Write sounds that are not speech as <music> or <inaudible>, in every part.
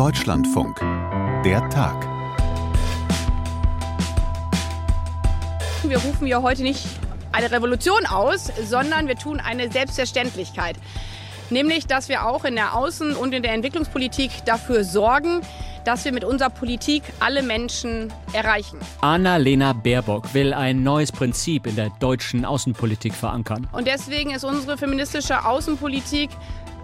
Deutschlandfunk. Der Tag. Wir rufen ja heute nicht eine Revolution aus, sondern wir tun eine Selbstverständlichkeit. Nämlich, dass wir auch in der Außen- und in der Entwicklungspolitik dafür sorgen, dass wir mit unserer Politik alle Menschen erreichen. Anna-Lena Baerbock will ein neues Prinzip in der deutschen Außenpolitik verankern. Und deswegen ist unsere feministische Außenpolitik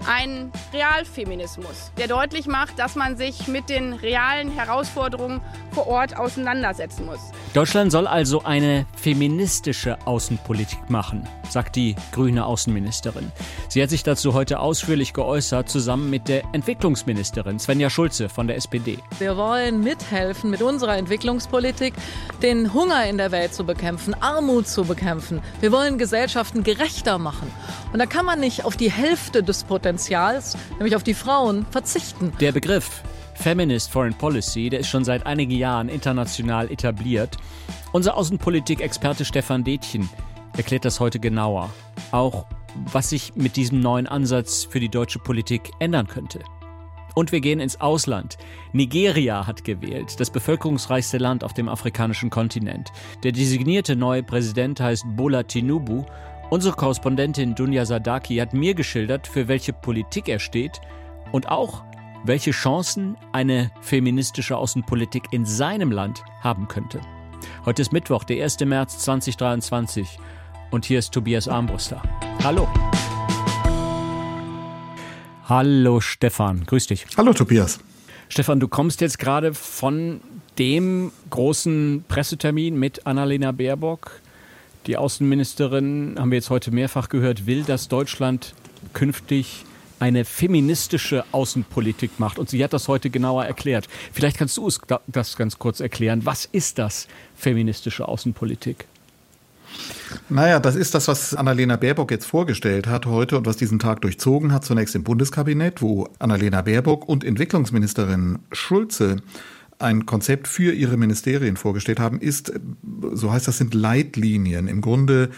ein Realfeminismus, der deutlich macht, dass man sich mit den realen Herausforderungen vor Ort auseinandersetzen muss. Deutschland soll also eine feministische Außenpolitik machen, sagt die grüne Außenministerin. Sie hat sich dazu heute ausführlich geäußert, zusammen mit der Entwicklungsministerin Svenja Schulze von der SPD. Wir wollen mithelfen, mit unserer Entwicklungspolitik den Hunger in der Welt zu bekämpfen, Armut zu bekämpfen. Wir wollen Gesellschaften gerechter machen. Und da kann man nicht auf die Hälfte des Potenzials, nämlich auf die Frauen, verzichten. Der Begriff Feminist Foreign Policy, der ist schon seit einigen Jahren international etabliert. Unser Außenpolitik-Experte Stefan Detchen erklärt das heute genauer. Auch was sich mit diesem neuen Ansatz für die deutsche Politik ändern könnte. Und wir gehen ins Ausland. Nigeria hat gewählt, das bevölkerungsreichste Land auf dem afrikanischen Kontinent. Der designierte neue Präsident heißt Bola Tinubu. Unsere Korrespondentin Dunja Sadaki hat mir geschildert, für welche Politik er steht und auch, welche Chancen eine feministische Außenpolitik in seinem Land haben könnte. Heute ist Mittwoch, der 1. März 2023 und hier ist Tobias Armbruster. Hallo. Hallo Stefan, grüß dich. Hallo Tobias. Stefan, du kommst jetzt gerade von dem großen Pressetermin mit Annalena Baerbock. Die Außenministerin, haben wir jetzt heute mehrfach gehört, will, dass Deutschland künftig eine feministische Außenpolitik macht. Und sie hat das heute genauer erklärt. Vielleicht kannst du das ganz kurz erklären. Was ist das, feministische Außenpolitik? Naja, das ist das, was Annalena Baerbock jetzt vorgestellt hat heute und was diesen Tag durchzogen hat. Zunächst im Bundeskabinett, wo Annalena Baerbock und Entwicklungsministerin Schulze ein Konzept für ihre Ministerien vorgestellt haben, ist, so heißt das, sind Leitlinien. Im Grunde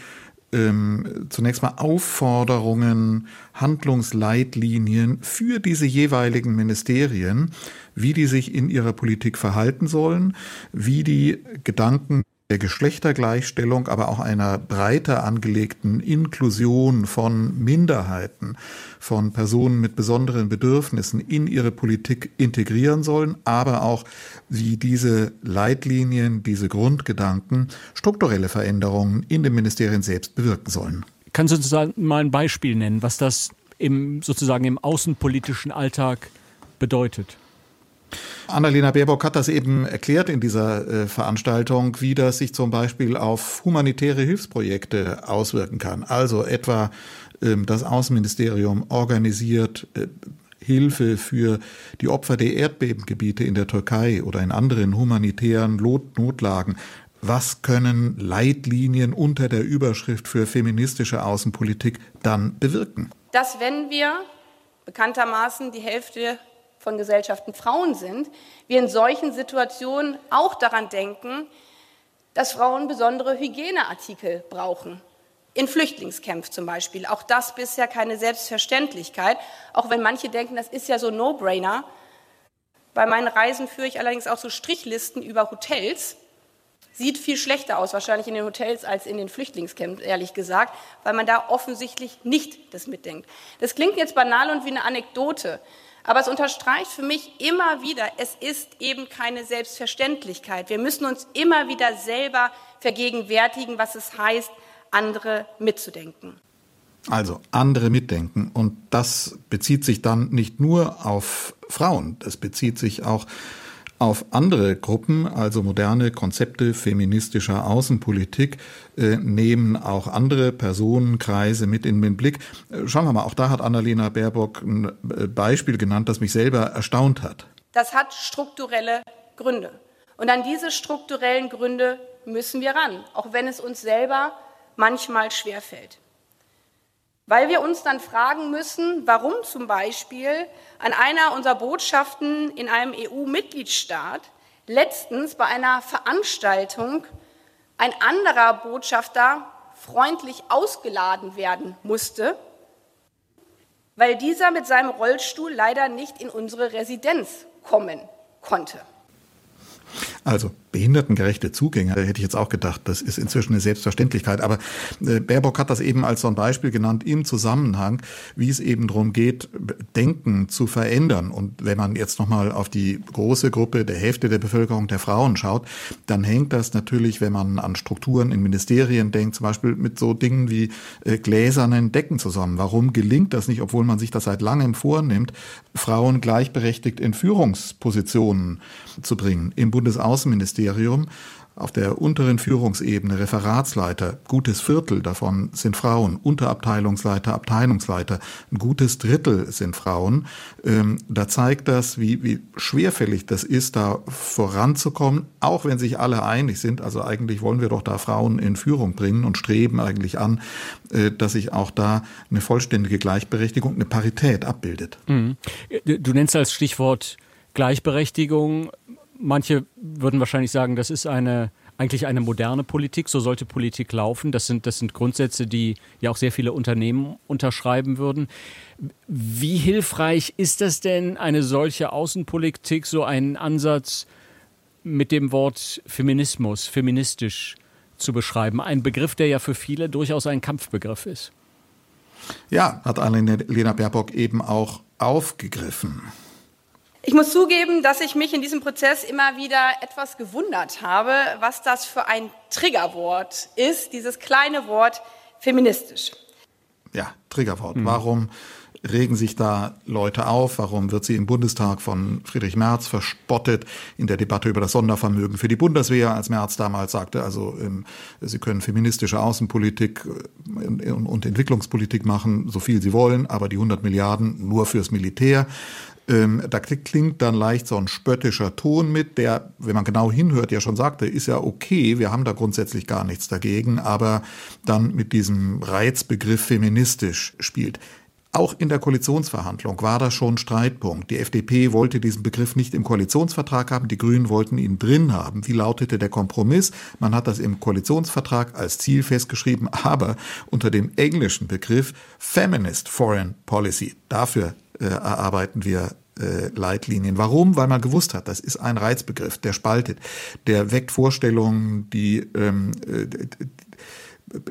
ähm, zunächst mal Aufforderungen, Handlungsleitlinien für diese jeweiligen Ministerien, wie die sich in ihrer Politik verhalten sollen, wie die Gedanken der Geschlechtergleichstellung, aber auch einer breiter angelegten Inklusion von Minderheiten, von Personen mit besonderen Bedürfnissen in ihre Politik integrieren sollen, aber auch wie diese Leitlinien, diese Grundgedanken strukturelle Veränderungen in den Ministerien selbst bewirken sollen. Kannst du uns mal ein Beispiel nennen, was das im, sozusagen im außenpolitischen Alltag bedeutet? Annalena Baerbock hat das eben erklärt in dieser äh, Veranstaltung, wie das sich zum Beispiel auf humanitäre Hilfsprojekte auswirken kann. Also etwa ähm, das Außenministerium organisiert äh, Hilfe für die Opfer der Erdbebengebiete in der Türkei oder in anderen humanitären Notlagen. Was können Leitlinien unter der Überschrift für feministische Außenpolitik dann bewirken? Dass wenn wir bekanntermaßen die Hälfte von Gesellschaften Frauen sind, wir in solchen Situationen auch daran denken, dass Frauen besondere Hygieneartikel brauchen. In Flüchtlingskämpfen zum Beispiel. Auch das bisher keine Selbstverständlichkeit, auch wenn manche denken, das ist ja so No-Brainer. Bei meinen Reisen führe ich allerdings auch so Strichlisten über Hotels. Sieht viel schlechter aus, wahrscheinlich in den Hotels als in den Flüchtlingscamps, ehrlich gesagt, weil man da offensichtlich nicht das mitdenkt. Das klingt jetzt banal und wie eine Anekdote. Aber es unterstreicht für mich immer wieder, es ist eben keine Selbstverständlichkeit. Wir müssen uns immer wieder selber vergegenwärtigen, was es heißt, andere mitzudenken. Also andere mitdenken. Und das bezieht sich dann nicht nur auf Frauen, das bezieht sich auch auf andere Gruppen, also moderne Konzepte feministischer Außenpolitik, äh, nehmen auch andere Personenkreise mit in den Blick. Äh, schauen wir mal, auch da hat Annalena Baerbock ein äh, Beispiel genannt, das mich selber erstaunt hat. Das hat strukturelle Gründe. Und an diese strukturellen Gründe müssen wir ran, auch wenn es uns selber manchmal schwerfällt. Weil wir uns dann fragen müssen, warum zum Beispiel an einer unserer Botschaften in einem EU-Mitgliedstaat letztens bei einer Veranstaltung ein anderer Botschafter freundlich ausgeladen werden musste, weil dieser mit seinem Rollstuhl leider nicht in unsere Residenz kommen konnte. Also behindertengerechte Zugänge, da hätte ich jetzt auch gedacht, das ist inzwischen eine Selbstverständlichkeit. Aber äh, Baerbock hat das eben als so ein Beispiel genannt im Zusammenhang, wie es eben darum geht, Denken zu verändern. Und wenn man jetzt nochmal auf die große Gruppe der Hälfte der Bevölkerung der Frauen schaut, dann hängt das natürlich, wenn man an Strukturen in Ministerien denkt, zum Beispiel mit so Dingen wie äh, gläsernen Decken zusammen. Warum gelingt das nicht, obwohl man sich das seit langem vornimmt, Frauen gleichberechtigt in Führungspositionen zu bringen? Im Bundesaußenministerium auf der unteren Führungsebene Referatsleiter, gutes Viertel davon sind Frauen, Unterabteilungsleiter, Abteilungsleiter, ein gutes Drittel sind Frauen. Ähm, da zeigt das, wie, wie schwerfällig das ist, da voranzukommen, auch wenn sich alle einig sind. Also eigentlich wollen wir doch da Frauen in Führung bringen und streben eigentlich an, äh, dass sich auch da eine vollständige Gleichberechtigung, eine Parität abbildet. Mhm. Du nennst als Stichwort Gleichberechtigung Manche würden wahrscheinlich sagen, das ist eine eigentlich eine moderne Politik, so sollte Politik laufen. Das sind, das sind Grundsätze, die ja auch sehr viele Unternehmen unterschreiben würden. Wie hilfreich ist das denn, eine solche Außenpolitik, so einen Ansatz mit dem Wort Feminismus, feministisch zu beschreiben? Ein Begriff, der ja für viele durchaus ein Kampfbegriff ist. Ja, hat Annalena Baerbock eben auch aufgegriffen. Ich muss zugeben, dass ich mich in diesem Prozess immer wieder etwas gewundert habe, was das für ein Triggerwort ist, dieses kleine Wort feministisch. Ja, Triggerwort. Mhm. Warum regen sich da Leute auf? Warum wird sie im Bundestag von Friedrich Merz verspottet in der Debatte über das Sondervermögen für die Bundeswehr, als Merz damals sagte, also ähm, sie können feministische Außenpolitik äh, und Entwicklungspolitik machen, so viel sie wollen, aber die 100 Milliarden nur fürs Militär. Ähm, da klingt dann leicht so ein spöttischer Ton mit, der, wenn man genau hinhört, ja schon sagte, ist ja okay, wir haben da grundsätzlich gar nichts dagegen, aber dann mit diesem Reizbegriff feministisch spielt. Auch in der Koalitionsverhandlung war das schon Streitpunkt. Die FDP wollte diesen Begriff nicht im Koalitionsvertrag haben, die Grünen wollten ihn drin haben. Wie lautete der Kompromiss? Man hat das im Koalitionsvertrag als Ziel festgeschrieben, <laughs> aber unter dem englischen Begriff Feminist Foreign Policy. Dafür äh, erarbeiten wir äh, Leitlinien. Warum? Weil man gewusst hat, das ist ein Reizbegriff, der spaltet, der weckt Vorstellungen, die ähm, äh,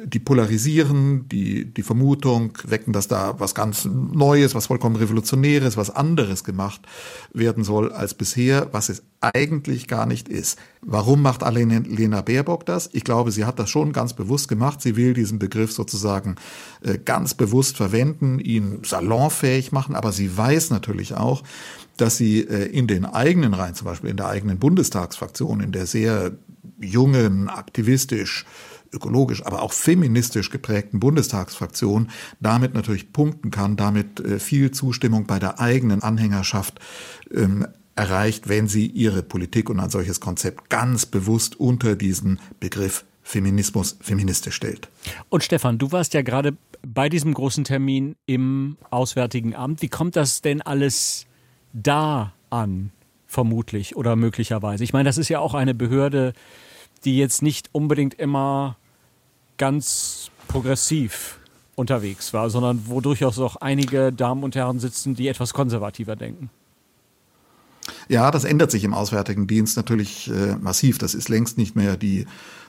die polarisieren, die, die Vermutung wecken, dass da was ganz Neues, was vollkommen Revolutionäres, was anderes gemacht werden soll als bisher, was es eigentlich gar nicht ist. Warum macht Lena Baerbock das? Ich glaube, sie hat das schon ganz bewusst gemacht. Sie will diesen Begriff sozusagen äh, ganz bewusst verwenden, ihn salonfähig machen, aber sie weiß natürlich auch, dass sie äh, in den eigenen Reihen, zum Beispiel in der eigenen Bundestagsfraktion, in der sehr jungen, aktivistisch ökologisch, aber auch feministisch geprägten Bundestagsfraktion damit natürlich punkten kann, damit äh, viel Zustimmung bei der eigenen Anhängerschaft ähm, erreicht, wenn sie ihre Politik und ein solches Konzept ganz bewusst unter diesen Begriff Feminismus feministisch stellt. Und Stefan, du warst ja gerade bei diesem großen Termin im Auswärtigen Amt. Wie kommt das denn alles da an, vermutlich oder möglicherweise? Ich meine, das ist ja auch eine Behörde, die jetzt nicht unbedingt immer ganz progressiv unterwegs war, sondern wo durchaus auch einige Damen und Herren sitzen, die etwas konservativer denken. Ja, das ändert sich im Auswärtigen Dienst natürlich äh, massiv. Das ist längst nicht mehr die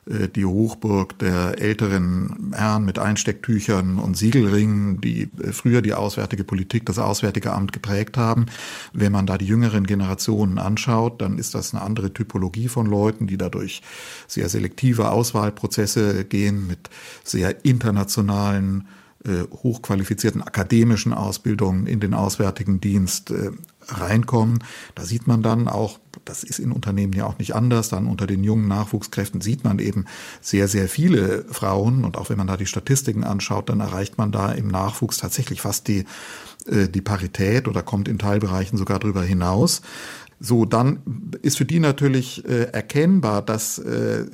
äh, die Hochburg der älteren Herren mit Einstecktüchern und Siegelringen, die äh, früher die auswärtige Politik, das Auswärtige Amt geprägt haben. Wenn man da die jüngeren Generationen anschaut, dann ist das eine andere Typologie von Leuten, die dadurch sehr selektive Auswahlprozesse gehen mit sehr internationalen hochqualifizierten akademischen Ausbildungen in den Auswärtigen Dienst äh, reinkommen. Da sieht man dann auch, das ist in Unternehmen ja auch nicht anders, dann unter den jungen Nachwuchskräften sieht man eben sehr, sehr viele Frauen. Und auch wenn man da die Statistiken anschaut, dann erreicht man da im Nachwuchs tatsächlich fast die, äh, die Parität oder kommt in Teilbereichen sogar darüber hinaus. So, dann ist für die natürlich äh, erkennbar, dass, äh,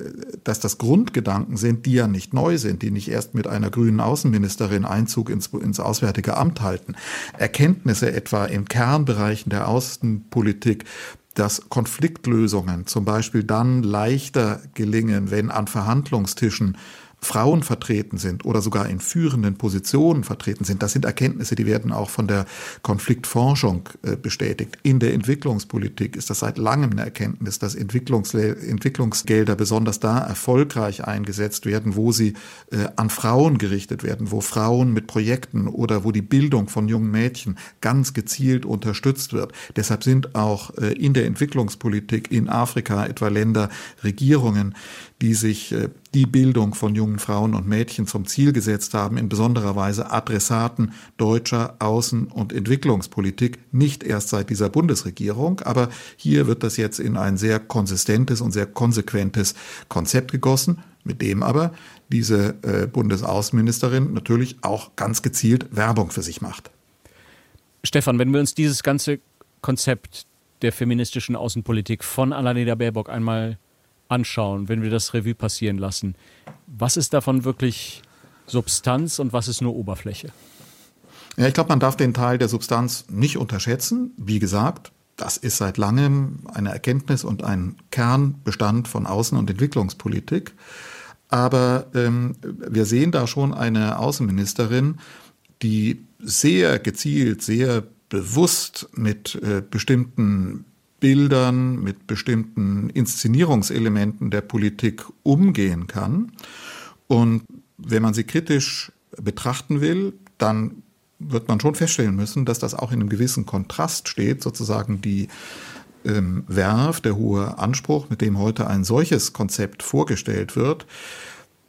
dass das Grundgedanken sind, die ja nicht neu sind, die nicht erst mit einer grünen Außenministerin Einzug ins, ins Auswärtige Amt halten. Erkenntnisse etwa in Kernbereichen der Außenpolitik, dass Konfliktlösungen zum Beispiel dann leichter gelingen, wenn an Verhandlungstischen Frauen vertreten sind oder sogar in führenden Positionen vertreten sind. Das sind Erkenntnisse, die werden auch von der Konfliktforschung äh, bestätigt. In der Entwicklungspolitik ist das seit langem eine Erkenntnis, dass Entwicklungsgelder besonders da erfolgreich eingesetzt werden, wo sie äh, an Frauen gerichtet werden, wo Frauen mit Projekten oder wo die Bildung von jungen Mädchen ganz gezielt unterstützt wird. Deshalb sind auch äh, in der Entwicklungspolitik in Afrika etwa Länder, Regierungen, die sich äh, die Bildung von jungen Frauen und Mädchen zum Ziel gesetzt haben, in besonderer Weise Adressaten deutscher Außen- und Entwicklungspolitik, nicht erst seit dieser Bundesregierung, aber hier wird das jetzt in ein sehr konsistentes und sehr konsequentes Konzept gegossen, mit dem aber diese äh, Bundesaußenministerin natürlich auch ganz gezielt Werbung für sich macht. Stefan, wenn wir uns dieses ganze Konzept der feministischen Außenpolitik von Annalena Baerbock einmal anschauen, wenn wir das Revue passieren lassen, was ist davon wirklich Substanz und was ist nur Oberfläche? Ja, ich glaube, man darf den Teil der Substanz nicht unterschätzen. Wie gesagt, das ist seit langem eine Erkenntnis und ein Kernbestand von Außen- und Entwicklungspolitik. Aber ähm, wir sehen da schon eine Außenministerin, die sehr gezielt, sehr bewusst mit äh, bestimmten Bildern, mit bestimmten Inszenierungselementen der Politik umgehen kann. Und wenn man sie kritisch betrachten will, dann wird man schon feststellen müssen, dass das auch in einem gewissen Kontrast steht, sozusagen die ähm, Werf, der hohe Anspruch, mit dem heute ein solches Konzept vorgestellt wird,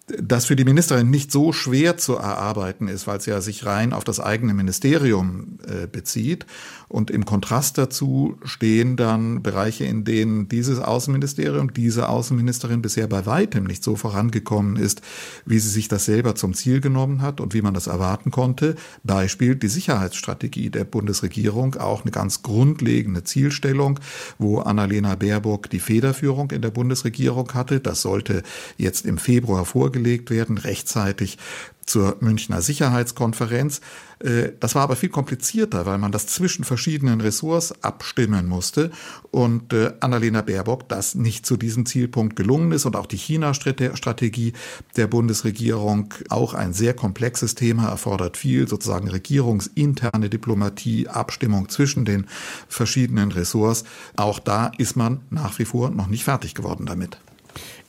das für die Ministerin nicht so schwer zu erarbeiten ist, weil es ja sich rein auf das eigene Ministerium äh, bezieht. Und im Kontrast dazu stehen dann Bereiche, in denen dieses Außenministerium, diese Außenministerin bisher bei weitem nicht so vorangekommen ist, wie sie sich das selber zum Ziel genommen hat und wie man das erwarten konnte. Beispiel die Sicherheitsstrategie der Bundesregierung, auch eine ganz grundlegende Zielstellung, wo Annalena Baerbock die Federführung in der Bundesregierung hatte. Das sollte jetzt im Februar vorgelegt vorgelegt werden, rechtzeitig zur Münchner Sicherheitskonferenz. Äh, das war aber viel komplizierter, weil man das zwischen verschiedenen Ressorts abstimmen musste und äh, Annalena Baerbock das nicht zu diesem Zielpunkt gelungen ist und auch die China-Strategie der Bundesregierung, auch ein sehr komplexes Thema, erfordert viel sozusagen regierungsinterne Diplomatie, Abstimmung zwischen den verschiedenen Ressorts. Auch da ist man nach wie vor noch nicht fertig geworden damit.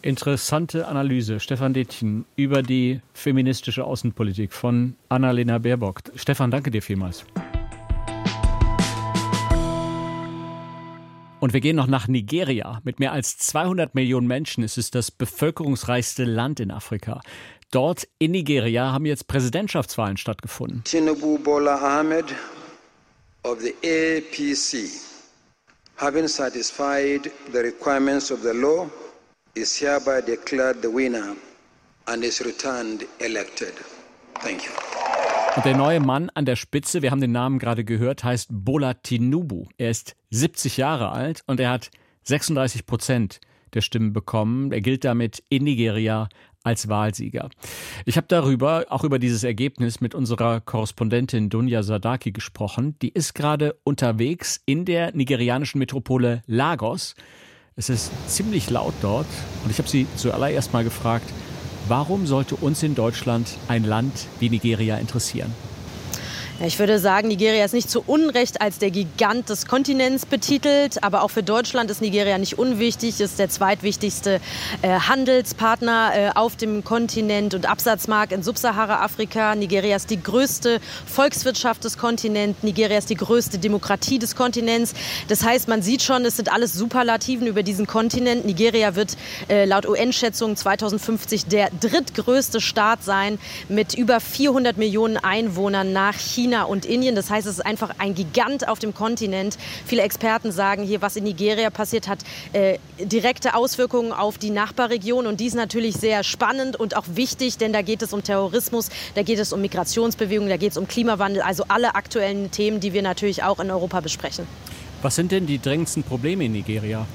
Interessante Analyse, Stefan Detchen, über die feministische Außenpolitik von Annalena Baerbock. Stefan, danke dir vielmals. Und wir gehen noch nach Nigeria. Mit mehr als 200 Millionen Menschen ist es das bevölkerungsreichste Land in Afrika. Dort in Nigeria haben jetzt Präsidentschaftswahlen stattgefunden. Tinubu Bola Ahmed of the APC, having satisfied the requirements of the law, is hereby declared the winner and is returned elected. Thank you. Und der neue Mann an der Spitze, wir haben den Namen gerade gehört, heißt Bola Tinubu. Er ist 70 Jahre alt und er hat 36 Prozent der Stimmen bekommen. Er gilt damit in Nigeria als Wahlsieger. Ich habe darüber, auch über dieses Ergebnis, mit unserer Korrespondentin Dunja Sadaki gesprochen. Die ist gerade unterwegs in der nigerianischen Metropole Lagos. Es ist ziemlich laut dort und ich habe sie zuallererst mal gefragt, warum sollte uns in Deutschland ein Land wie Nigeria interessieren? Ich würde sagen, Nigeria ist nicht zu Unrecht als der Gigant des Kontinents betitelt, aber auch für Deutschland ist Nigeria nicht unwichtig, ist der zweitwichtigste äh, Handelspartner äh, auf dem Kontinent und Absatzmarkt in Subsahara-Afrika. Nigeria ist die größte Volkswirtschaft des Kontinents, Nigeria ist die größte Demokratie des Kontinents. Das heißt, man sieht schon, es sind alles Superlativen über diesen Kontinent. Nigeria wird äh, laut UN-Schätzungen 2050 der drittgrößte Staat sein mit über 400 Millionen Einwohnern nach China. China und Indien. Das heißt, es ist einfach ein Gigant auf dem Kontinent. Viele Experten sagen hier, was in Nigeria passiert, hat äh, direkte Auswirkungen auf die Nachbarregion. Und die ist natürlich sehr spannend und auch wichtig, denn da geht es um Terrorismus, da geht es um Migrationsbewegungen, da geht es um Klimawandel, also alle aktuellen Themen, die wir natürlich auch in Europa besprechen. Was sind denn die drängendsten Probleme in Nigeria?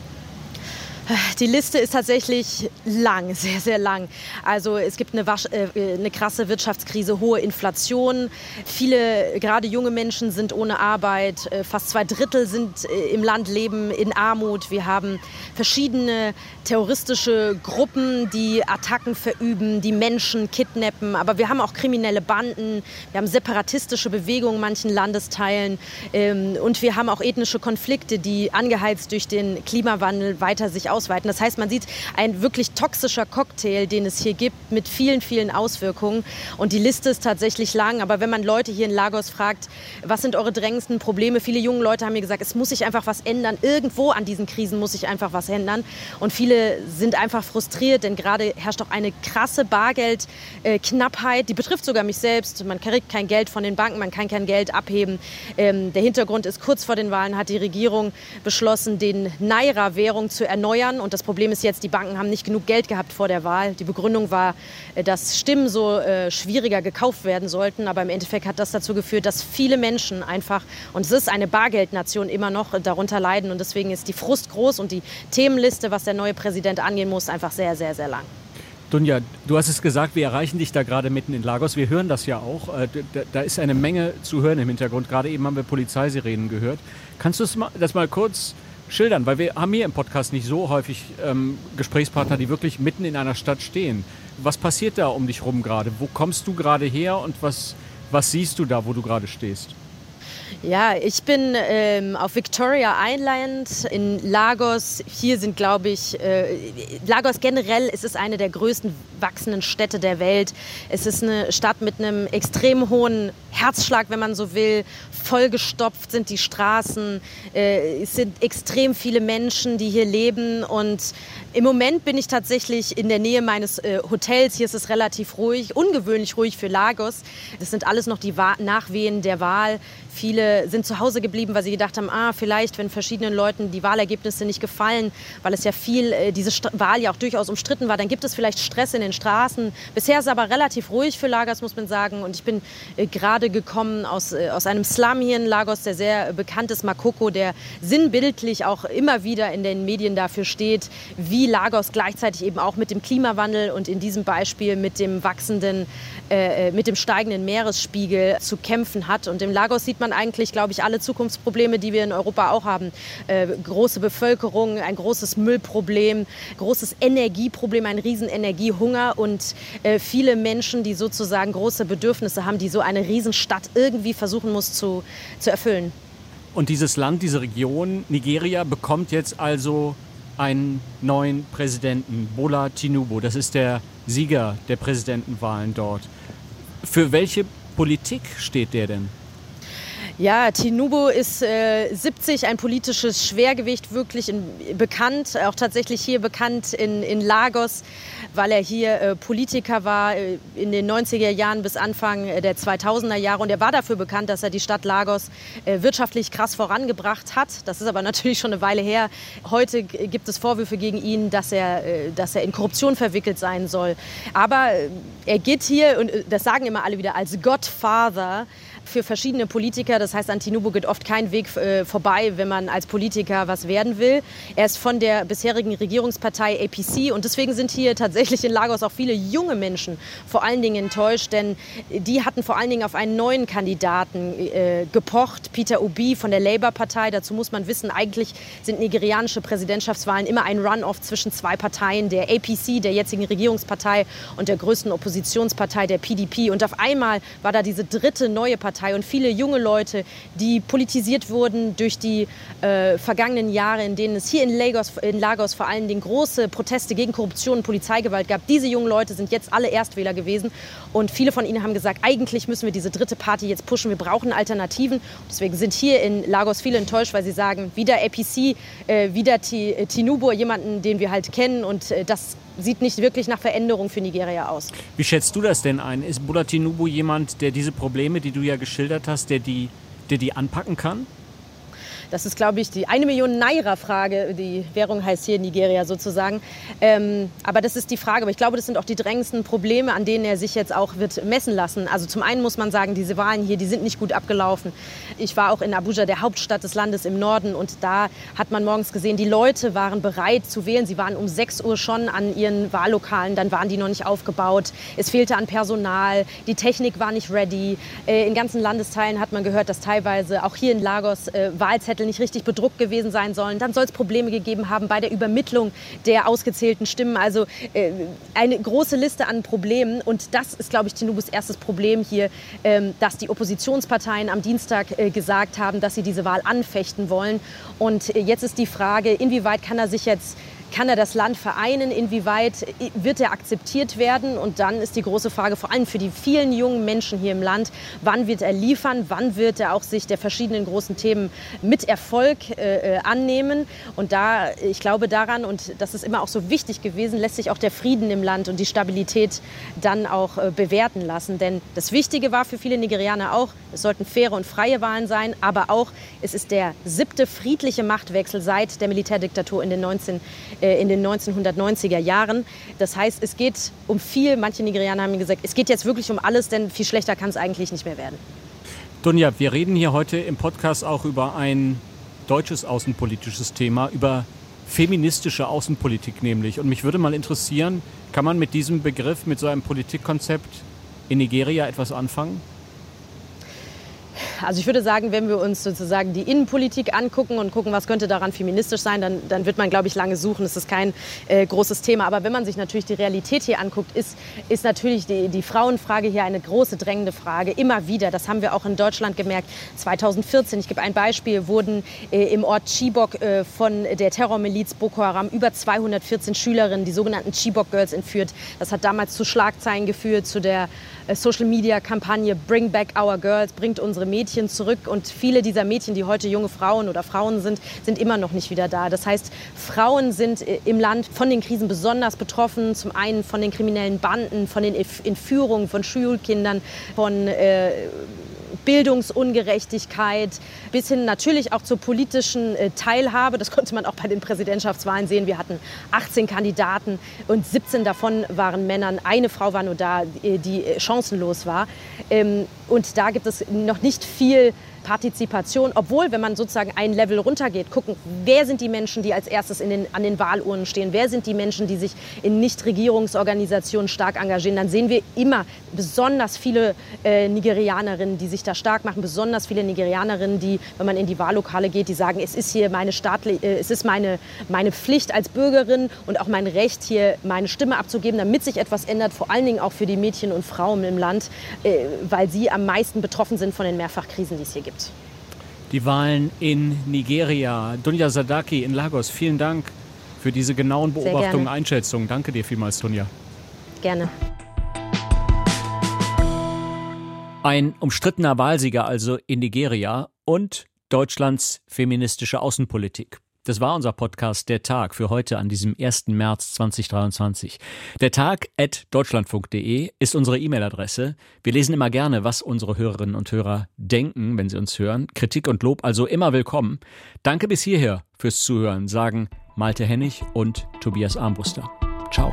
Die Liste ist tatsächlich lang, sehr, sehr lang. Also es gibt eine, Wasch, äh, eine krasse Wirtschaftskrise, hohe Inflation. Viele, gerade junge Menschen sind ohne Arbeit. Äh, fast zwei Drittel sind äh, im Land leben in Armut. Wir haben verschiedene terroristische Gruppen, die Attacken verüben, die Menschen kidnappen. Aber wir haben auch kriminelle Banden. Wir haben separatistische Bewegungen in manchen Landesteilen. Ähm, und wir haben auch ethnische Konflikte, die angeheizt durch den Klimawandel weiter sich ausweiten. Das heißt, man sieht ein wirklich toxischer Cocktail, den es hier gibt, mit vielen, vielen Auswirkungen. Und die Liste ist tatsächlich lang. Aber wenn man Leute hier in Lagos fragt, was sind eure drängendsten Probleme? Viele junge Leute haben mir gesagt, es muss sich einfach was ändern. Irgendwo an diesen Krisen muss sich einfach was ändern. Und viele sind einfach frustriert, denn gerade herrscht auch eine krasse Bargeldknappheit. Die betrifft sogar mich selbst. Man kriegt kein Geld von den Banken, man kann kein Geld abheben. Ähm, der Hintergrund ist, kurz vor den Wahlen hat die Regierung beschlossen, den Naira-Währung zu erneuern. Und das Problem ist jetzt, die Banken haben nicht genug Geld gehabt vor der Wahl. Die Begründung war, äh, dass Stimmen so äh, schwieriger gekauft werden sollten. Aber im Endeffekt hat das dazu geführt, dass viele Menschen einfach, und es ist eine Bargeldnation immer noch, darunter leiden. Und deswegen ist die Frust groß und die Themenliste, was der neue Präsident angehen muss, einfach sehr, sehr, sehr lang. Dunja, du hast es gesagt, wir erreichen dich da gerade mitten in Lagos. Wir hören das ja auch. Äh, da ist eine Menge zu hören im Hintergrund. Gerade eben haben wir Polizeisirenen gehört. Kannst du das mal kurz schildern? Weil wir haben hier im Podcast nicht so häufig ähm, Gesprächspartner, die wirklich mitten in einer Stadt stehen. Was passiert da um dich rum gerade? Wo kommst du gerade her und was, was siehst du da, wo du gerade stehst? Ja, ich bin ähm, auf Victoria Island in Lagos. Hier sind, glaube ich, äh, Lagos generell ist es eine der größten wachsenden Städte der Welt. Es ist eine Stadt mit einem extrem hohen Herzschlag, wenn man so will. Vollgestopft sind die Straßen. Äh, es sind extrem viele Menschen, die hier leben. Und im Moment bin ich tatsächlich in der Nähe meines äh, Hotels. Hier ist es relativ ruhig, ungewöhnlich ruhig für Lagos. Das sind alles noch die Wa Nachwehen der Wahl. Viele sind zu Hause geblieben, weil sie gedacht haben, ah, vielleicht, wenn verschiedenen Leuten die Wahlergebnisse nicht gefallen, weil es ja viel, äh, diese St Wahl ja auch durchaus umstritten war, dann gibt es vielleicht Stress in den Straßen. Bisher ist es aber relativ ruhig für Lagos, muss man sagen. Und ich bin äh, gerade gekommen aus, äh, aus einem Slum hier in Lagos, der sehr bekannt ist, Makoko, der sinnbildlich auch immer wieder in den Medien dafür steht, wie Lagos gleichzeitig eben auch mit dem Klimawandel und in diesem Beispiel mit dem wachsenden, äh, mit dem steigenden Meeresspiegel zu kämpfen hat. Und im Lagos sieht man eigentlich, glaube ich, alle Zukunftsprobleme, die wir in Europa auch haben. Äh, große Bevölkerung, ein großes Müllproblem, großes Energieproblem, ein riesen Energiehunger und äh, viele Menschen, die sozusagen große Bedürfnisse haben, die so eine Riesenstadt irgendwie versuchen muss zu, zu erfüllen. Und dieses Land, diese Region, Nigeria, bekommt jetzt also einen neuen Präsidenten, Bola Tinubu. Das ist der Sieger der Präsidentenwahlen dort. Für welche Politik steht der denn? Ja, Tinubu ist äh, 70, ein politisches Schwergewicht, wirklich in, bekannt, auch tatsächlich hier bekannt in, in Lagos, weil er hier äh, Politiker war äh, in den 90er Jahren bis Anfang äh, der 2000er Jahre. Und er war dafür bekannt, dass er die Stadt Lagos wirtschaftlich krass vorangebracht hat. Das ist aber natürlich schon eine Weile her. Heute gibt es Vorwürfe gegen ihn, dass er, dass er in Korruption verwickelt sein soll. Aber er geht hier, und das sagen immer alle wieder, als Godfather für verschiedene Politiker. Das heißt, an Tinubu geht oft kein Weg äh, vorbei, wenn man als Politiker was werden will. Er ist von der bisherigen Regierungspartei APC und deswegen sind hier tatsächlich in Lagos auch viele junge Menschen vor allen Dingen enttäuscht, denn die hatten vor allen Dingen auf einen neuen Kandidaten äh, gepocht, Peter Obi von der Labour-Partei. Dazu muss man wissen, eigentlich sind nigerianische Präsidentschaftswahlen immer ein Run-off zwischen zwei Parteien, der APC, der jetzigen Regierungspartei und der größten Oppositionspartei, der PDP. Und auf einmal war da diese dritte neue Partei, Partei und viele junge Leute, die politisiert wurden durch die äh, vergangenen Jahre, in denen es hier in Lagos, in Lagos vor allen Dingen große Proteste gegen Korruption und Polizeigewalt gab. Diese jungen Leute sind jetzt alle Erstwähler gewesen und viele von ihnen haben gesagt, eigentlich müssen wir diese dritte Party jetzt pushen, wir brauchen Alternativen. Deswegen sind hier in Lagos viele enttäuscht, weil sie sagen, wieder APC, äh, wieder äh, Tinubu, jemanden, den wir halt kennen und äh, das sieht nicht wirklich nach Veränderung für Nigeria aus. Wie schätzt du das denn ein? Ist Bola Tinubu jemand, der diese Probleme, die du ja geschildert hast, der die, der die anpacken kann? Das ist, glaube ich, die eine Million Naira-Frage. Die Währung heißt hier Nigeria sozusagen. Ähm, aber das ist die Frage. Aber ich glaube, das sind auch die drängendsten Probleme, an denen er sich jetzt auch wird messen lassen. Also zum einen muss man sagen, diese Wahlen hier, die sind nicht gut abgelaufen. Ich war auch in Abuja, der Hauptstadt des Landes im Norden. Und da hat man morgens gesehen, die Leute waren bereit zu wählen. Sie waren um 6 Uhr schon an ihren Wahllokalen. Dann waren die noch nicht aufgebaut. Es fehlte an Personal. Die Technik war nicht ready. Äh, in ganzen Landesteilen hat man gehört, dass teilweise auch hier in Lagos äh, Wahlzettel nicht richtig bedruckt gewesen sein sollen. Dann soll es Probleme gegeben haben bei der Übermittlung der ausgezählten Stimmen. Also äh, eine große Liste an Problemen. Und das ist, glaube ich, Tinubus erstes Problem hier, ähm, dass die Oppositionsparteien am Dienstag äh, gesagt haben, dass sie diese Wahl anfechten wollen. Und äh, jetzt ist die Frage, inwieweit kann er sich jetzt kann er das Land vereinen? Inwieweit wird er akzeptiert werden? Und dann ist die große Frage, vor allem für die vielen jungen Menschen hier im Land, wann wird er liefern? Wann wird er auch sich der verschiedenen großen Themen mit Erfolg äh, äh, annehmen? Und da, ich glaube daran, und das ist immer auch so wichtig gewesen, lässt sich auch der Frieden im Land und die Stabilität dann auch äh, bewerten lassen. Denn das Wichtige war für viele Nigerianer auch, es sollten faire und freie Wahlen sein, aber auch, es ist der siebte friedliche Machtwechsel seit der Militärdiktatur in den 19 äh, in den 1990er Jahren. Das heißt, es geht um viel. Manche Nigerianer haben gesagt, es geht jetzt wirklich um alles, denn viel schlechter kann es eigentlich nicht mehr werden. Dunja, wir reden hier heute im Podcast auch über ein deutsches außenpolitisches Thema, über feministische Außenpolitik nämlich. Und mich würde mal interessieren, kann man mit diesem Begriff, mit so einem Politikkonzept in Nigeria etwas anfangen? Also ich würde sagen, wenn wir uns sozusagen die Innenpolitik angucken und gucken, was könnte daran feministisch sein, dann, dann wird man, glaube ich, lange suchen. Das ist kein äh, großes Thema. Aber wenn man sich natürlich die Realität hier anguckt, ist, ist natürlich die, die Frauenfrage hier eine große drängende Frage. Immer wieder. Das haben wir auch in Deutschland gemerkt. 2014, ich gebe ein Beispiel, wurden äh, im Ort Chibok äh, von der Terrormiliz Boko Haram über 214 Schülerinnen, die sogenannten Chibok Girls, entführt. Das hat damals zu Schlagzeilen geführt, zu der Social-Media-Kampagne Bring Back Our Girls, bringt unsere Mädchen zurück. Und viele dieser Mädchen, die heute junge Frauen oder Frauen sind, sind immer noch nicht wieder da. Das heißt, Frauen sind äh, im Land von den Krisen besonders betroffen. Zum einen von den kriminellen Banden, von den Entführungen von Schulkindern, von äh, Bildungsungerechtigkeit bis hin natürlich auch zur politischen äh, Teilhabe. Das konnte man auch bei den Präsidentschaftswahlen sehen. Wir hatten 18 Kandidaten und 17 davon waren Männern. Eine Frau war nur da, die äh, chancenlos war. Ähm, und da gibt es noch nicht viel Partizipation, obwohl, wenn man sozusagen ein Level runtergeht, gucken, wer sind die Menschen, die als erstes den, an den Wahlurnen stehen, wer sind die Menschen, die sich in Nichtregierungsorganisationen stark engagieren, dann sehen wir immer besonders viele äh, Nigerianerinnen, die sich da stark machen, besonders viele Nigerianerinnen, die, wenn man in die Wahllokale geht, die sagen, es ist hier meine staatliche, äh, es ist meine, meine Pflicht als Bürgerin und auch mein Recht, hier meine Stimme abzugeben, damit sich etwas ändert, vor allen Dingen auch für die Mädchen und Frauen im Land, äh, weil sie am meisten betroffen sind von den Mehrfachkrisen, die es hier gibt gibt. Die Wahlen in Nigeria. Dunja Sadaki in Lagos, vielen Dank für diese genauen Beobachtungen, und Einschätzungen. Danke dir vielmals, Dunja. Gerne. Ein umstrittener Wahlsieger also in Nigeria und Deutschlands feministische Außenpolitik. Das war unser Podcast Der Tag für heute an diesem 1. März 2023. Der Tag at deutschlandfunk.de ist unsere E-Mail-Adresse. Wir lesen immer gerne, was unsere Hörerinnen und Hörer denken, wenn sie uns hören. Kritik und Lob also immer willkommen. Danke bis hierher fürs Zuhören, sagen Malte Hennig und Tobias Armbruster. Ciao.